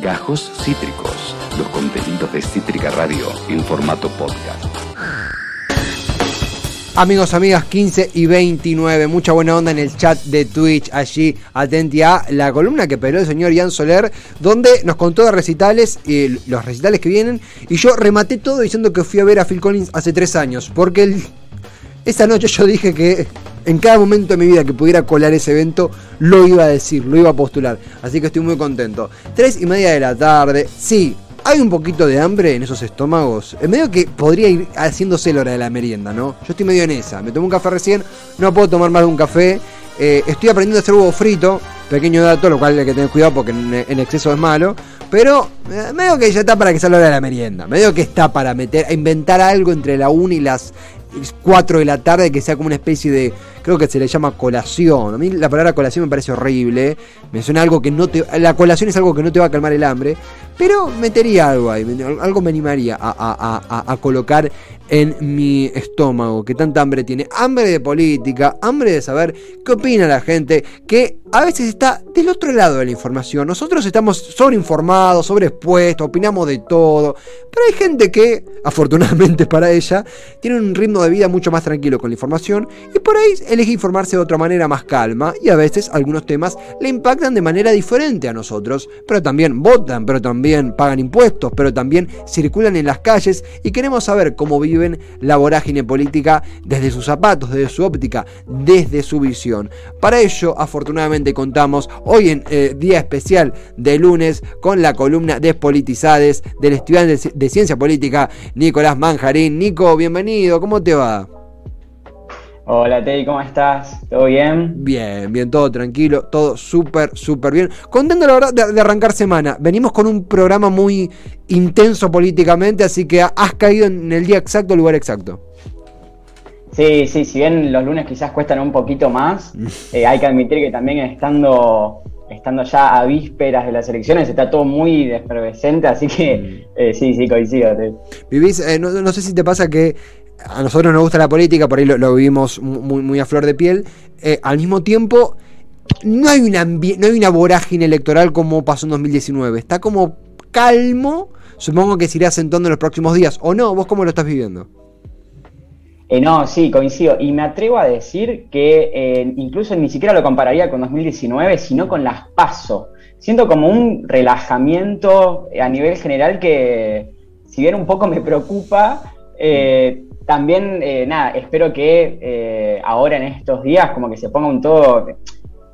Gajos Cítricos, los contenidos de Cítrica Radio en formato podcast. Amigos, amigas, 15 y 29, mucha buena onda en el chat de Twitch, allí. Atenti a la columna que peló el señor Ian Soler, donde nos contó de recitales, y los recitales que vienen, y yo rematé todo diciendo que fui a ver a Phil Collins hace tres años, porque esa noche yo dije que en cada momento de mi vida que pudiera colar ese evento, lo iba a decir, lo iba a postular, así que estoy muy contento. Tres y media de la tarde, sí, hay un poquito de hambre en esos estómagos. En medio que podría ir haciéndose la hora de la merienda, ¿no? Yo estoy medio en esa. Me tomé un café recién, no puedo tomar más de un café. Eh, estoy aprendiendo a hacer huevo frito. Pequeño dato, lo cual hay que tener cuidado porque en, exceso es malo. Pero eh, medio que ya está para que hora de la merienda. Medio que está para meter, a inventar algo entre la 1 y las 4 de la tarde que sea como una especie de creo que se le llama colación. A mí la palabra colación me parece horrible. Me suena algo que no te. La colación es algo que no te va a calmar el hambre. Pero metería algo ahí. Algo me animaría a, colocar en mi estómago. Que tanta hambre tiene. Hambre de política. Hambre de saber qué opina la gente. Que a veces está del otro lado de la información. Nosotros estamos sobreinformados, opinamos de todo. Pero hay gente que, afortunadamente para ella, tiene un ritmo de vida mucho más tranquilo con la información. Y por ahí elige informarse de otra manera más calma y a veces algunos temas le impactan de manera diferente a nosotros, pero también votan, pero también pagan impuestos, pero también circulan en las calles y queremos saber cómo viven la vorágine política desde sus zapatos, desde su óptica, desde su visión. Para ello, afortunadamente contamos hoy en eh, día especial de lunes con la columna Despolitizades del estudiante de ciencia política Nicolás Manjarín. Nico, bienvenido, ¿cómo te va? Hola Teddy, ¿cómo estás? ¿Todo bien? Bien, bien, todo tranquilo, todo súper, súper bien. Contento la verdad de, arrancar semana. Venimos con un programa muy intenso políticamente, así que has caído en el día exacto, lugar exacto. Sí, sí, si bien los lunes quizás cuestan un poquito más, eh, hay que admitir que también estando, estando ya a vísperas de las elecciones está todo muy despreocupante, así que mm. eh, sí, sí, coincido. Vivís, eh, no sé si te pasa que a nosotros nos gusta la política, por ahí lo, vivimos muy, muy, a flor de piel. Eh, al mismo tiempo, no hay, una no hay una vorágine electoral como pasó en 2019. Está como calmo. Supongo que se irá asentando en los próximos días. ¿O no? ¿Vos cómo lo estás viviendo? Eh, no, sí, coincido. Y me atrevo a decir que eh, incluso ni siquiera lo compararía con 2019, sino con las PASO. Siento como un relajamiento a nivel general que, si bien un poco me preocupa, eh, también, eh, nada, espero que eh, ahora en estos días como que se ponga un todo,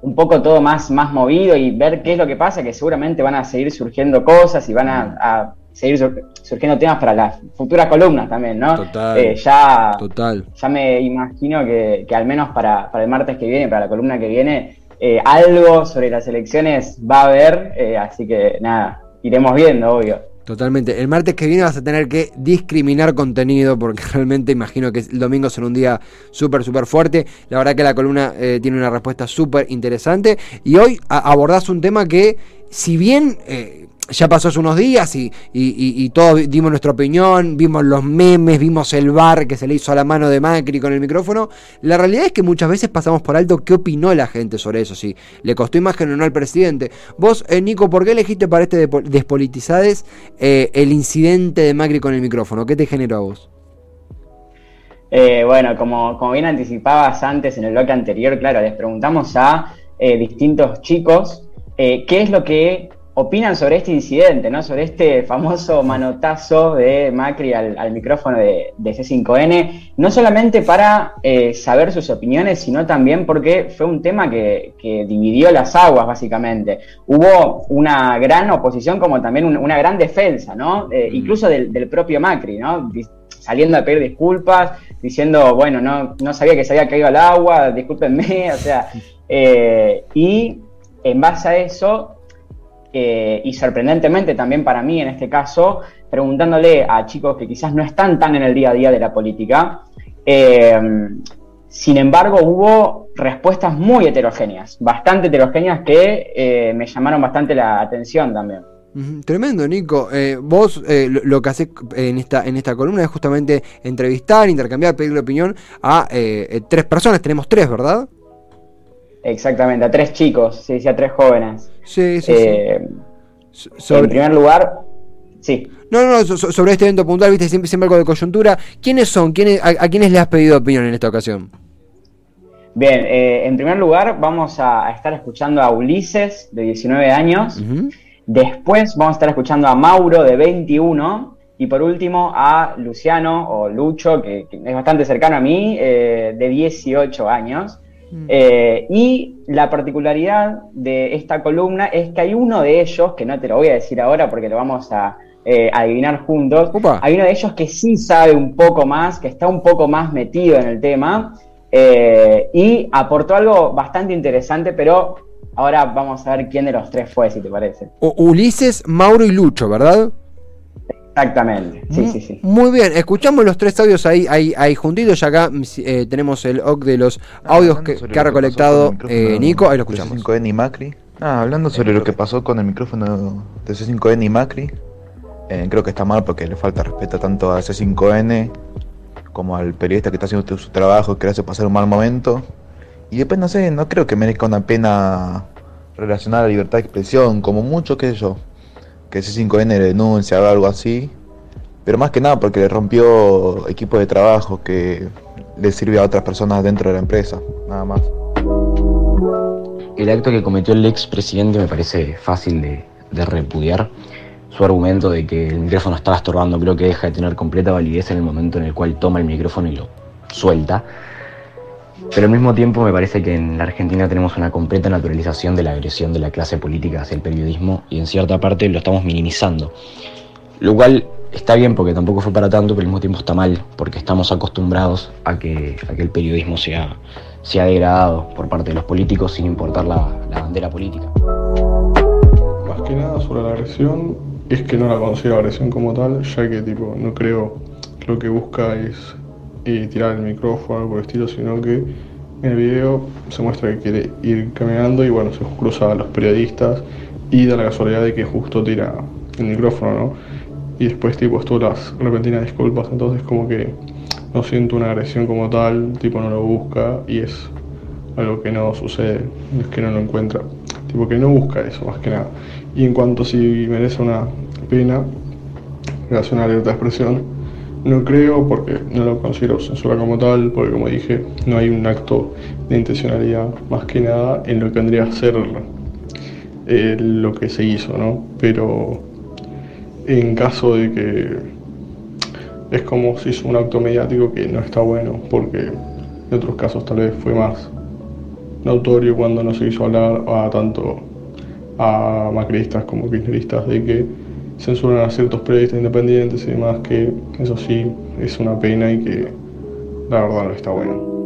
un poco todo más, más movido y ver qué es lo que pasa, que seguramente van a seguir surgiendo cosas y van a, seguir surgiendo temas para las futuras columnas también, ¿no? Total. Eh, ya, total. ya me imagino que, al menos para, para, el martes que viene, para la columna que viene, algo sobre las elecciones va a haber, así que nada, iremos viendo, obvio. Totalmente. El martes que viene vas a tener que discriminar contenido porque realmente imagino que el domingo será un día súper, súper fuerte. La verdad que la columna eh, tiene una respuesta súper interesante. Y hoy abordás un tema que, si bien... Eh, ya pasó hace unos días y, y, todos dimos nuestra opinión, vimos los memes, vimos el bar que se le hizo a la mano de Macri con el micrófono. La realidad es que muchas veces pasamos por alto qué opinó la gente sobre eso, si le costó imagen o no al presidente. Vos, eh, Nico, ¿por qué elegiste para este Despolitizades eh, el incidente de Macri con el micrófono? ¿Qué te generó a vos? Eh, bueno, como, como bien anticipabas antes en el bloque anterior, claro, les preguntamos a distintos chicos qué es lo que opinan sobre este incidente, ¿no? Sobre este famoso manotazo de Macri al, micrófono de, C5N, no solamente para eh, saber sus opiniones, sino también porque fue un tema que, dividió las aguas, básicamente. Hubo una gran oposición como también una gran defensa, ¿no? Eh, incluso del, propio Macri, ¿no? Saliendo a pedir disculpas, diciendo, bueno, no, no sabía que se había caído al agua, discúlpenme, o sea, eh, y en base a eso eh, y sorprendentemente también para mí en este caso, preguntándole a chicos que quizás no están tan en el día a día de la política, eh, sin embargo hubo respuestas muy heterogéneas, bastante heterogéneas que eh, me llamaron bastante la atención también. Tremendo, Nico. vos lo, que haces en esta, en esta columna es justamente entrevistar, intercambiar, pedirle opinión a tres personas. Tenemos tres, ¿verdad? Exactamente, a tres chicos, sí, sí, a tres jóvenes. Sí, sí, sí. Eh, En primer lugar, sí. No, no, sobre este evento puntual, viste, siempre, siempre algo de coyuntura. ¿Quiénes son? ¿Quiénes, a, quiénes le has pedido opinión en esta ocasión? Bien, eh, en primer lugar vamos a, estar escuchando a Ulises, de 19 años. Después vamos a estar escuchando a Mauro, de 21. Y por último a Luciano, o Lucho, que, es bastante cercano a mí, eh, de 18 años. Mm. Eh, y la particularidad de esta columna es que hay uno de ellos, que no te lo voy a decir ahora porque lo vamos a eh, adivinar juntos, hay uno de ellos que sí sabe un poco más, que está un poco más metido en el tema eh, y aportó algo bastante interesante, pero ahora vamos a ver quién de los tres fue, si te parece. Ulises, Mauro y Lucho, ¿verdad? Exactamente, sí, sí, sí. Muy bien, escuchamos los tres audios ahí, ahí, ahí juntitos. Ya acá mm, eh, tenemos el OC de los ah, audios que, ha recolectado eh, Nico. Ahí lo escuchamos. C5N y Macri. Ah, hablando sobre lo que pasó con el micrófono de C5N y Macri, eh, creo que está mal porque le falta respeto tanto a C5N como al periodista que está haciendo su trabajo, que le hace pasar un mal momento. Y después, no sé, no creo que merezca una pena relacionada a la libertad de expresión, como mucho, que yo que C5N denuncia o algo así, pero más que nada porque le rompió equipo de trabajo que le sirve a otras personas dentro de la empresa, nada más. El acto que cometió el expresidente me parece fácil de, de repudiar. Su argumento de que el micrófono estaba estorbando creo que deja de tener completa validez en el momento en el cual toma el micrófono y lo suelta. Pero al mismo tiempo me parece que en la Argentina tenemos una completa naturalización de la agresión de la clase política hacia el periodismo y en cierta parte lo estamos minimizando. Lo cual está bien porque tampoco fue para tanto, pero al mismo tiempo está mal porque estamos acostumbrados a que, el periodismo sea, sea degradado por parte de los políticos sin importar la, bandera política. Más que nada sobre la agresión es que no la considero agresión como tal, ya que tipo no creo que lo que busca es y tirar el micrófono por el estilo, sino que en el video se muestra que quiere ir caminando y bueno, se cruza a los periodistas y da la casualidad de que justo tira el micrófono, ¿no? Y después tipo esto las repentinas disculpas, entonces como que no siento una agresión como tal, tipo no lo busca y es algo que no sucede, es que no lo encuentra, tipo que no busca eso más que nada. Y en cuanto si merece una pena relación a la libertad de expresión, no creo porque no lo considero censura como tal, porque como dije, no hay un acto de intencionalidad más que nada en lo que vendría a ser eh, lo que se hizo, ¿no? Pero en caso de que es como si hizo un acto mediático que no está bueno, porque en otros casos tal vez fue más notorio cuando no se hizo hablar a tanto a macristas como kirchneristas de que censuran a ciertos periodistas independientes y demás, que eso sí es una pena y que la verdad no está bueno.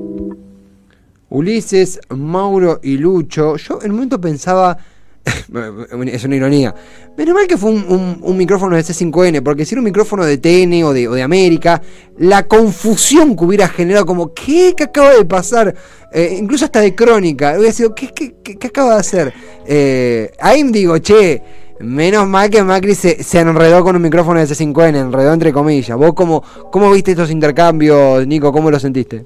Ulises, Mauro y Lucho, yo en un momento pensaba, es una ironía, menos mal que fue un, micrófono de C5N, porque si era un micrófono de TN o de, o América, la confusión que hubiera generado, como, ¿qué, ¿Qué acaba de pasar? Eh, incluso hasta de crónica, hubiera sido, ¿qué, qué, qué, acaba de hacer? Eh, ahí digo, che, Menos mal que Macri se, se, enredó con un micrófono de C5N, enredó entre comillas. ¿Vos cómo, cómo viste estos intercambios, Nico? ¿Cómo lo sentiste?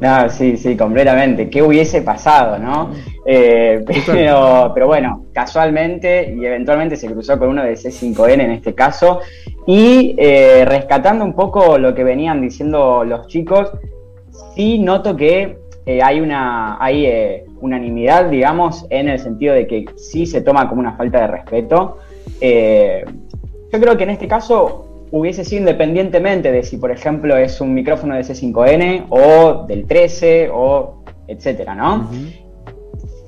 No, sí, sí, completamente. ¿Qué hubiese pasado, no? Eh, pero, pero bueno, casualmente y eventualmente se cruzó con uno de C5N en este caso. Y eh, rescatando un poco lo que venían diciendo los chicos, sí noto que eh, hay una hay eh, unanimidad, digamos, en el sentido de que sí se toma como una falta de respeto. Eh, yo creo que en este caso hubiese sido independientemente de si, por ejemplo, es un micrófono de C5N o del 13 o etcétera, ¿no?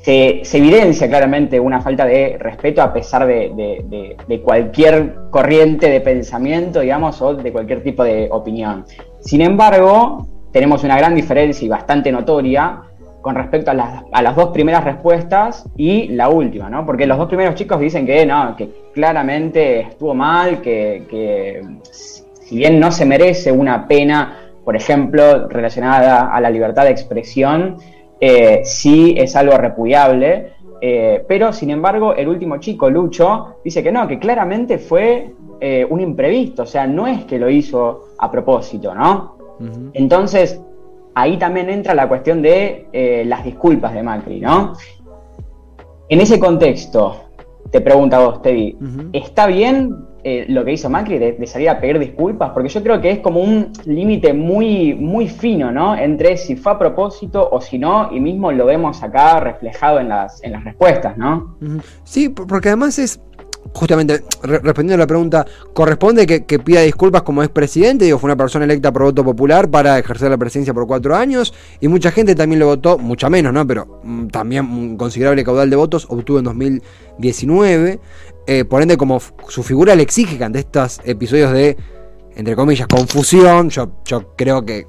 se, evidencia claramente una falta de respeto a pesar de, de, cualquier corriente de pensamiento, digamos, o de cualquier tipo de opinión. Sin embargo, tenemos una gran diferencia y bastante notoria con respecto a las, dos primeras respuestas y la última, ¿no? Porque los dos primeros chicos dicen que no, que claramente estuvo mal, que, si bien no se merece una pena, por ejemplo, relacionada a la libertad de expresión, eh, sí es algo repudiable. Eh, pero, sin embargo, el último chico, Lucho, dice que no, que claramente fue eh, un imprevisto, o sea, no es que lo hizo a propósito, ¿no? Entonces, ahí también entra la cuestión de eh, las disculpas de Macri, ¿no? En ese contexto, te pregunto a vos, Teddy, ¿está bien eh, lo que hizo Macri de, salir a pedir disculpas? Porque yo creo que es como un límite muy, muy fino, ¿no? Entre si fue a propósito o si no, y mismo lo vemos acá reflejado en las, en las respuestas, ¿no? Sí, porque además es, justamente respondiendo a la pregunta, ¿corresponde que, pida disculpas como expresidente? Digo, fue una persona electa por voto popular para ejercer la presidencia por cuatro años y mucha gente también lo votó, mucha menos, ¿no? Pero mm, también un considerable caudal de votos obtuvo en 2019. Eh, por ende, como su figura le exige que ante estos episodios de, entre comillas, confusión, yo, yo creo que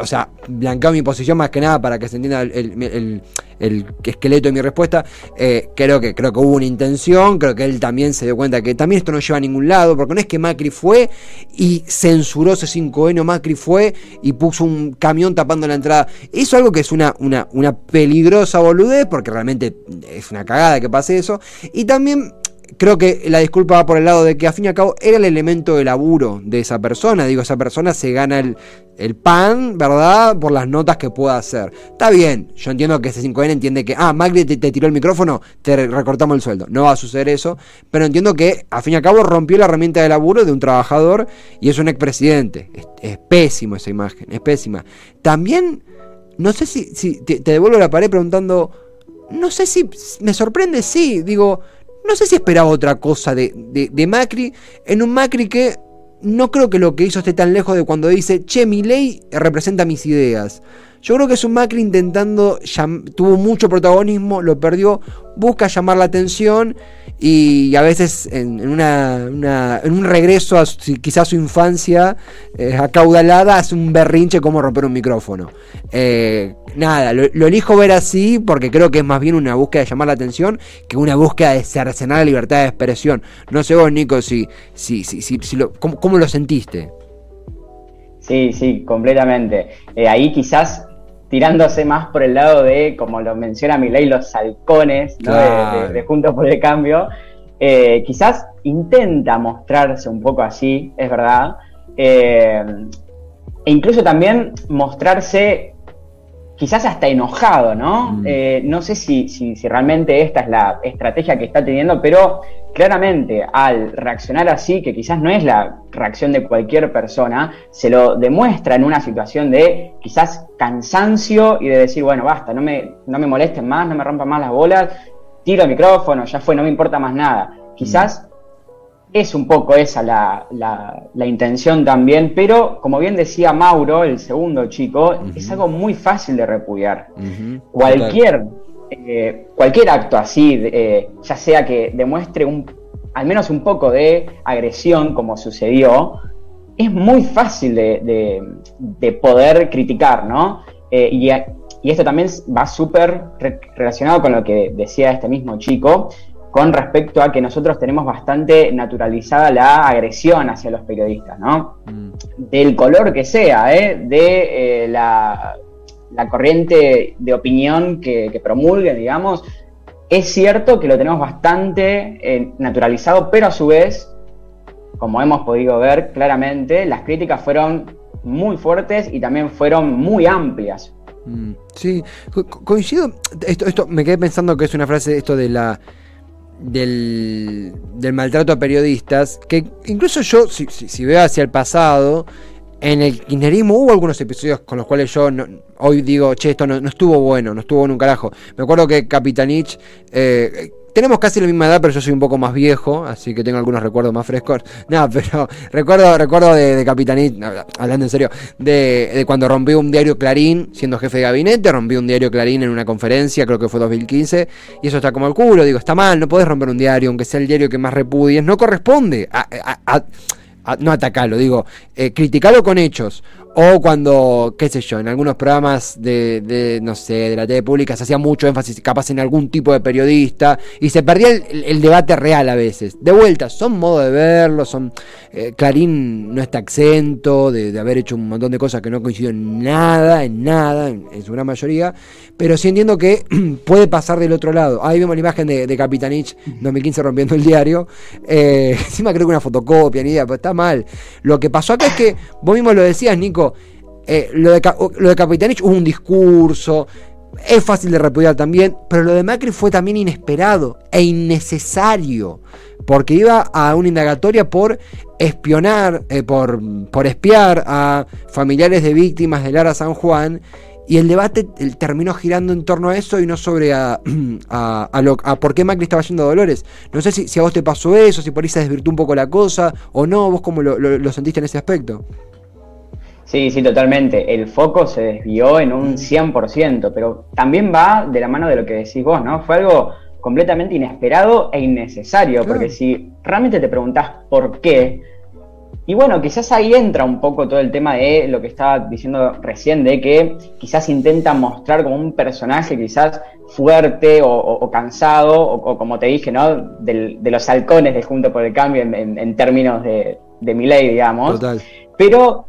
o sea, blanqueo mi posición más que nada para que se entienda el, esqueleto de mi respuesta. Eh, creo, que, creo que hubo una intención, creo que él también se dio cuenta que también esto no lleva a ningún lado, porque no es que Macri fue y censuró ese 5N, Macri fue y puso un camión tapando la entrada. Eso es algo que es una, una, una peligrosa boludez, porque realmente es una cagada que pase eso. Y también creo que la disculpa va por el lado de que a fin y al cabo era el elemento de laburo de esa persona. Digo, esa persona se gana el, pan, ¿verdad? Por las notas que pueda hacer. Está bien, yo entiendo que ese 5N entiende que, ah, Magri te, tiró el micrófono, te recortamos el sueldo. No va a suceder eso, pero entiendo que a fin y al cabo rompió la herramienta de laburo de un trabajador y es un expresidente. Es, es pésimo esa imagen, es pésima. También, no sé si, si te devuelvo la pared preguntando, no sé si me sorprende, sí, digo no sé si esperaba otra cosa de, de, Macri, en un Macri que no creo que lo que hizo esté tan lejos de cuando dice, che, mi ley representa mis ideas. Yo creo que es un Macri intentando, tuvo mucho protagonismo, lo perdió, busca llamar la atención y a veces en, una, en un regreso a quizás su infancia eh, acaudalada hace un berrinche como romper un micrófono. Eh, nada, lo, elijo ver así porque creo que es más bien una búsqueda de llamar la atención que una búsqueda de cercenar la libertad de expresión. No sé vos, Nico, si, si, si, si, lo, ¿cómo, lo sentiste? Sí, sí, completamente. Eh, ahí quizás tirándose más por el lado de, como lo menciona Milei, los halcones de, Juntos por el Cambio, eh, quizás intenta mostrarse un poco así, es verdad, eh, e incluso también mostrarse quizás hasta enojado, ¿no? Mm. Eh, no sé si, si, realmente esta es la estrategia que está teniendo, pero claramente al reaccionar así, que quizás no es la reacción de cualquier persona, se lo demuestra en una situación de quizás cansancio y de decir, bueno, basta, no me, no me molesten más, no me rompan más las bolas, tiro el micrófono, ya fue, no me importa más nada. Quizás es un poco esa la, la, intención también, pero como bien decía Mauro, el segundo chico, es algo muy fácil de repudiar. Cualquier, eh, cualquier acto así, eh, ya sea que demuestre un, al menos un poco de agresión, como sucedió, es muy fácil de, de, poder criticar, ¿no? Eh, y, y esto también va súper relacionado con lo que decía este mismo chico, con respecto a que nosotros tenemos bastante naturalizada la agresión hacia los periodistas, ¿no? Mm. Del color que sea, ¿eh? de eh, la, corriente de opinión que, promulgue, digamos. Es cierto que lo tenemos bastante eh, naturalizado, pero a su vez, como hemos podido ver claramente, las críticas fueron muy fuertes y también fueron muy amplias. Mm. Sí, coincido. Esto, esto me quedé pensando que es una frase esto de la del, maltrato a periodistas, que incluso yo, si, veo hacia el pasado, en el kirchnerismo hubo algunos episodios con los cuales yo hoy digo, che, esto no, estuvo bueno, no estuvo en un carajo. Me acuerdo que Capitanich, eh, tenemos casi la misma edad, pero yo soy un poco más viejo, así que tengo algunos recuerdos más frescos. No, pero recuerdo, recuerdo de, de hablando en serio, de, cuando rompió un diario Clarín, siendo jefe de gabinete, rompió un diario Clarín en una conferencia, creo que fue 2015, y eso está como el culo, digo, está mal, no podés romper un diario, aunque sea el diario que más repudies, no corresponde no atacarlo, digo, eh, criticarlo con hechos. O cuando, qué sé yo, en algunos programas de, no sé, de la TV pública se hacía mucho énfasis capaz en algún tipo de periodista y se perdía el, debate real a veces. De vuelta, son modo de verlo, son... Eh, Clarín no está exento de, haber hecho un montón de cosas que no coincidió en nada, en nada, en, su gran mayoría, pero sí entiendo que puede pasar del otro lado. Ahí vemos la imagen de, de Capitanich 2015 rompiendo el diario. Eh, encima creo que una fotocopia, ni idea, pero está mal. Lo que pasó acá es que, vos mismo lo decías, Nico, eh, lo, de, lo de Capitanich hubo un discurso, es fácil de repudiar también, pero lo de Macri fue también inesperado e innecesario, porque iba a una indagatoria por espionar, eh, por, por espiar a familiares de víctimas de Lara San Juan, y el debate terminó girando en torno a eso y no sobre a, a, por qué Macri estaba yendo a Dolores. No sé si, a vos te pasó eso, si por ahí se desvirtuó un poco la cosa o no, vos cómo lo sentiste en ese aspecto. Sí, sí, totalmente. El foco se desvió en un 100%, pero también va de la mano de lo que decís vos, ¿no? Fue algo completamente inesperado e innecesario, porque si realmente te preguntás por qué, y bueno, quizás ahí entra un poco todo el tema de lo que estaba diciendo recién, de que quizás intenta mostrar como un personaje quizás fuerte o, cansado, o, como te dije, ¿no? de los halcones de Junto por el Cambio en, términos de, de mi ley, digamos. Total. Pero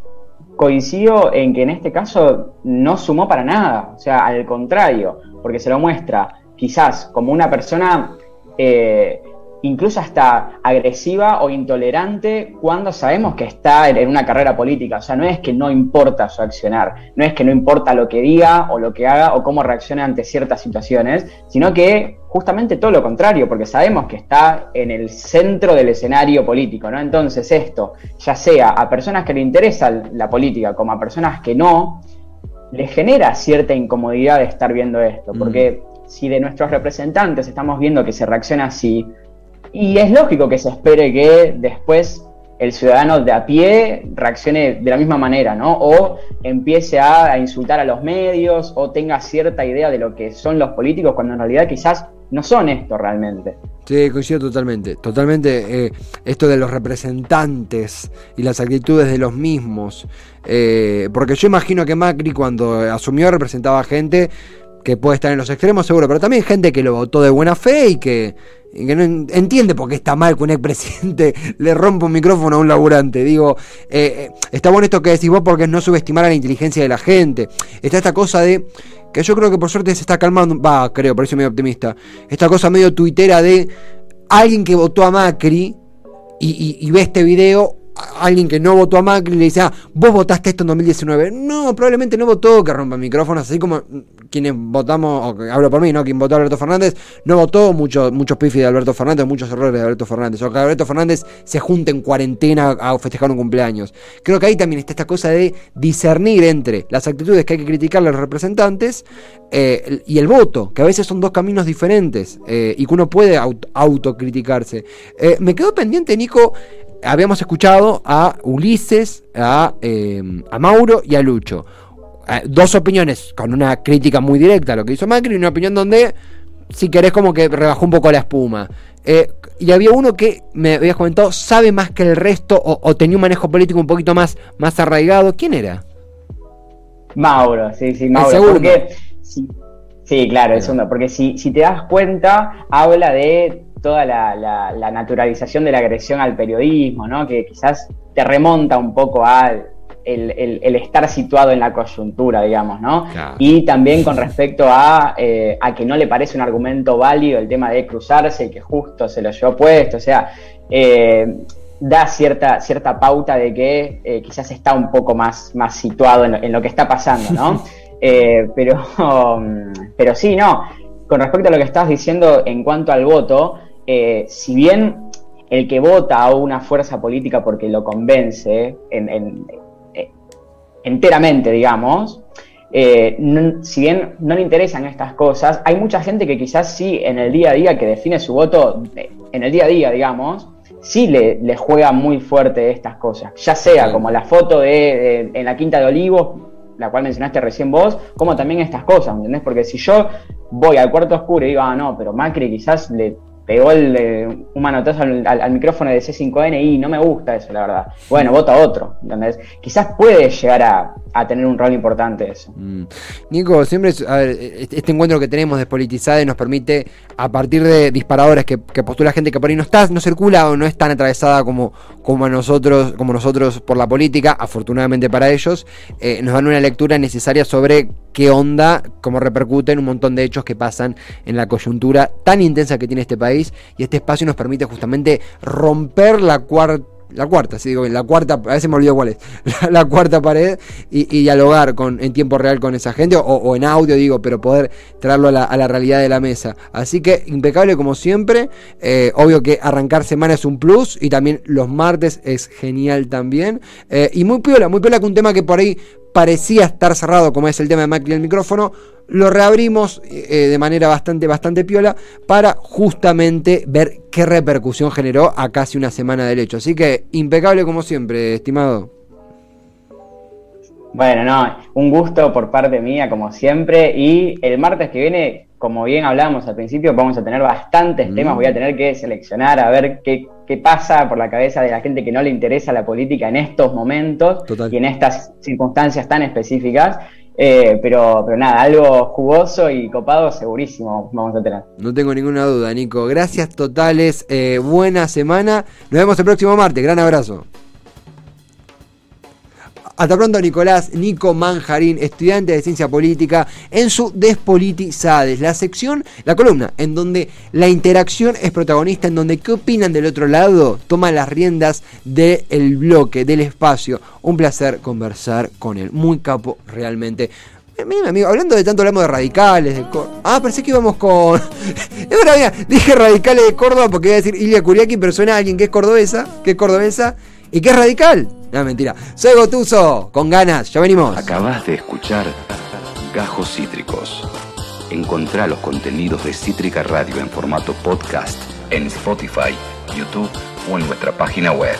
coincido en que en este caso no sumó para nada, o sea, al contrario, porque se lo muestra quizás como una persona eh, incluso hasta agresiva o intolerante cuando sabemos que está en una carrera política. O sea, no es que no importa su accionar, no es que no importa lo que diga o lo que haga o cómo reaccione ante ciertas situaciones, sino que justamente todo lo contrario, porque sabemos que está en el centro del escenario político, ¿no? Entonces esto, ya sea a personas que le interesa la política como a personas que no, les genera cierta incomodidad de estar viendo esto, mm. porque si de nuestros representantes estamos viendo que se reacciona así, y es lógico que se espere que después el ciudadano de a pie reaccione de la misma manera, ¿no? O empiece a, insultar a los medios o tenga cierta idea de lo que son los políticos cuando en realidad quizás no son esto realmente. Sí, coincido totalmente. Totalmente eh, esto de los representantes y las actitudes de los mismos. Eh, porque yo imagino que Macri cuando asumió representaba gente que puede estar en los extremos seguro, pero también gente que lo votó de buena fe y que no entiende por qué está mal que un expresidente le rompa un micrófono a un laburante. Digo, eh, eh, está bueno esto que decís vos porque es no subestimar a la inteligencia de la gente. Está esta cosa de, que yo creo que por suerte se está calmando, va, creo, por eso medio optimista, esta cosa medio tuitera de alguien que votó a Macri y ve este video alguien que no votó a Macri le dice, ah, vos votaste esto en 2019. No, probablemente no votó que rompa micrófonos, así como quienes votamos, o hablo por mí, ¿no? Quien votó a Alberto Fernández, no votó mucho, muchos pifis de Alberto Fernández, muchos errores de Alberto Fernández, o que Alberto Fernández se junte en cuarentena a festejar un cumpleaños. Creo que ahí también está esta cosa de discernir entre las actitudes que hay que criticar a los representantes eh, y el voto, que a veces son dos caminos diferentes eh, y que uno puede autocriticarse. Eh, me quedó pendiente, Nico, habíamos escuchado a Ulises, a, eh, a Mauro y a Lucho. Eh, dos opiniones con una crítica muy directa a lo que hizo Macri y una opinión donde, si querés, como que rebajó un poco la espuma. Eh, y había uno que me habías comentado, sabe más que el resto o, tenía un manejo político un poquito más, más arraigado. ¿Quién era? Mauro, sí, sí, Mauro. Porque, sí, claro, el segundo. Porque si, si te das cuenta, habla de toda la, naturalización de la agresión al periodismo, ¿no? que quizás te remonta un poco al el, estar situado en la coyuntura, digamos, ¿no? Y también con respecto eh, a, que no le parece un argumento válido el tema de cruzarse y que justo se lo llevó puesto, o sea, eh, da cierta, cierta pauta de que eh, quizás está un poco más, más situado en, lo que está pasando, ¿no? pero, pero sí, no. Con respecto a lo que estás diciendo en cuanto al voto, eh, si bien el que vota a una fuerza política porque lo convence eh, enteramente, digamos, eh, si bien no le interesan estas cosas, hay mucha gente que quizás sí en el día a día, que define su voto en el día a día, digamos, sí le, juega muy fuerte estas cosas, ya sea como la foto de, en la Quinta de Olivos, la cual mencionaste recién vos, como también estas cosas, ¿entendés? Porque si yo voy al cuarto oscuro y digo, ah, no, pero Macri quizás le pegó el, un manotazo al, micrófono de C5N y no me gusta eso, la verdad. Bueno, vota otro, ¿entendés? Quizás puede llegar a, tener un rol importante eso. Mm. Nico, siempre, a ver, este encuentro que tenemos despolitizado nos permite, a partir de disparadores que, postula gente que por ahí no está, no circula o no es tan atravesada como, como nosotros, como nosotros por la política, afortunadamente para ellos, eh, nos dan una lectura necesaria sobre qué onda, cómo repercuten un montón de hechos que pasan en la coyuntura tan intensa que tiene este país. Y este espacio nos permite justamente romper la cuarta la cuarta, sí, digo, la cuarta, a veces me olvido cuál es, la, cuarta pared y, dialogar con, en tiempo real con esa gente, o, en audio, digo, pero poder traerlo a la, realidad de la mesa. Así que impecable como siempre, eh, obvio que arrancar semana es un plus y también los martes es genial también. Eh, y muy piola, muy piola que un tema que por ahí parecía estar cerrado, como es el tema de Macri el micrófono, lo reabrimos eh, de manera bastante, bastante piola para justamente ver qué repercusión generó a casi una semana del hecho. Así que impecable como siempre, estimado. Bueno, no, un gusto por parte mía como siempre y el martes que viene, como bien hablábamos al principio, vamos a tener bastantes mm. temas, voy a tener que seleccionar a ver qué, qué, pasa por la cabeza de la gente que no le interesa la política en estos momentos y en estas circunstancias tan específicas. Eh, pero, pero nada, algo jugoso y copado segurísimo vamos a tener. No tengo ninguna duda, Nico. Gracias totales, eh, buena semana. Nos vemos el próximo martes. Gran abrazo. Hasta pronto, Nicolás, Nico Manjarín, estudiante de ciencia política, en su Despolitizades, la sección, la columna, en donde la interacción es protagonista, en donde qué opinan del otro lado, toma las riendas del bloque, del espacio. Un placer conversar con él, muy capo realmente. Mira, amigo, hablando de tanto hablamos de radicales, Ah, pensé que íbamos con. es verdad, dije radicales de Córdoba porque iba a decir Ilia Curiaki, pero suena a alguien que es cordobesa, que es cordobesa y que es radical. No, mentira. Soy Gotuso, con ganas, ya venimos. Acabas de escuchar Gajos Cítricos. Encontrá los contenidos de Cítrica Radio en formato podcast en Spotify, YouTube o en nuestra página web.